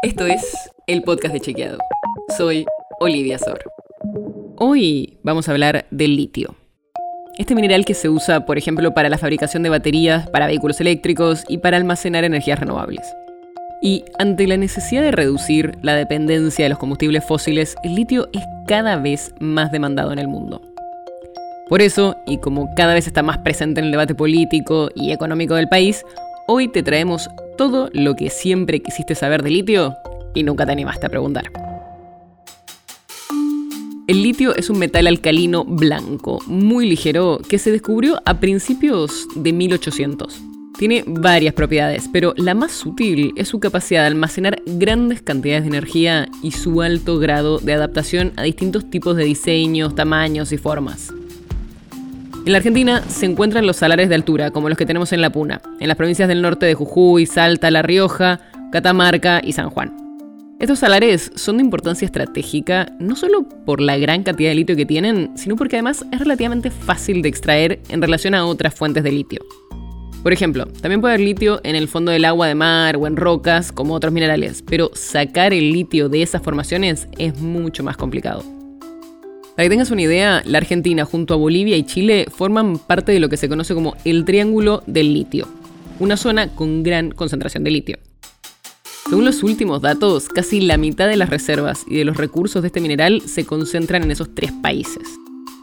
Esto es el podcast de Chequeado. Soy Olivia Sor. Hoy vamos a hablar del litio. Este mineral que se usa, por ejemplo, para la fabricación de baterías, para vehículos eléctricos y para almacenar energías renovables. Y ante la necesidad de reducir la dependencia de los combustibles fósiles, el litio es cada vez más demandado en el mundo. Por eso, y como cada vez está más presente en el debate político y económico del país, hoy te traemos todo lo que siempre quisiste saber de litio y nunca te animaste a preguntar. El litio es un metal alcalino blanco, muy ligero, que se descubrió a principios de 1800. Tiene varias propiedades, pero la más sutil es su capacidad de almacenar grandes cantidades de energía y su alto grado de adaptación a distintos tipos de diseños, tamaños y formas. En la Argentina se encuentran los salares de altura, como los que tenemos en La Puna, en las provincias del norte de Jujuy, Salta, La Rioja, Catamarca y San Juan. Estos salares son de importancia estratégica no solo por la gran cantidad de litio que tienen, sino porque además es relativamente fácil de extraer en relación a otras fuentes de litio. Por ejemplo, también puede haber litio en el fondo del agua de mar o en rocas, como otros minerales, pero sacar el litio de esas formaciones es mucho más complicado. Para que tengas una idea, la Argentina junto a Bolivia y Chile forman parte de lo que se conoce como el Triángulo del Litio, una zona con gran concentración de litio. Según los últimos datos, casi la mitad de las reservas y de los recursos de este mineral se concentran en esos tres países.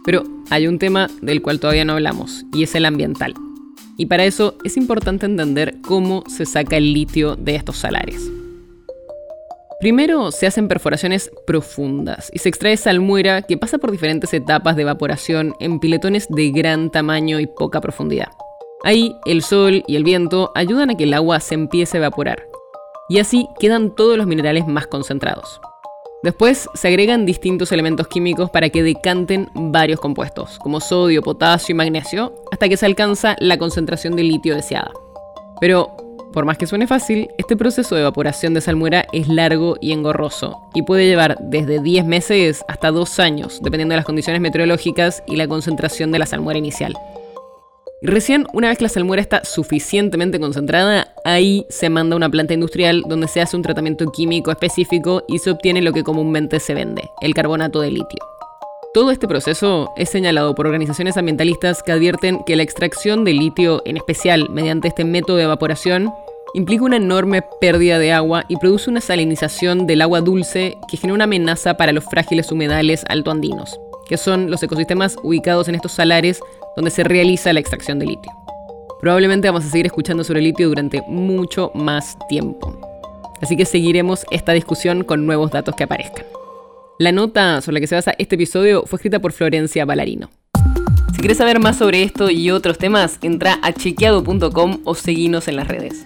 Pero hay un tema del cual todavía no hablamos, y es el ambiental. Y para eso es importante entender cómo se saca el litio de estos salares. Primero se hacen perforaciones profundas y se extrae salmuera que pasa por diferentes etapas de evaporación en piletones de gran tamaño y poca profundidad. Ahí el sol y el viento ayudan a que el agua se empiece a evaporar y así quedan todos los minerales más concentrados. Después se agregan distintos elementos químicos para que decanten varios compuestos, como sodio, potasio y magnesio, hasta que se alcanza la concentración de litio deseada. Pero por más que suene fácil, este proceso de evaporación de salmuera es largo y engorroso y puede llevar desde 10 meses hasta 2 años, dependiendo de las condiciones meteorológicas y la concentración de la salmuera inicial. Recién, una vez que la salmuera está suficientemente concentrada, ahí se manda a una planta industrial donde se hace un tratamiento químico específico y se obtiene lo que comúnmente se vende, el carbonato de litio. Todo este proceso es señalado por organizaciones ambientalistas que advierten que la extracción de litio, en especial mediante este método de evaporación, implica una enorme pérdida de agua y produce una salinización del agua dulce que genera una amenaza para los frágiles humedales altoandinos, que son los ecosistemas ubicados en estos salares donde se realiza la extracción de litio. Probablemente vamos a seguir escuchando sobre litio durante mucho más tiempo. Así que seguiremos esta discusión con nuevos datos que aparezcan. La nota sobre la que se basa este episodio fue escrita por Florencia Ballarino. Si quieres saber más sobre esto y otros temas, entra a chequeado.com o seguinos en las redes.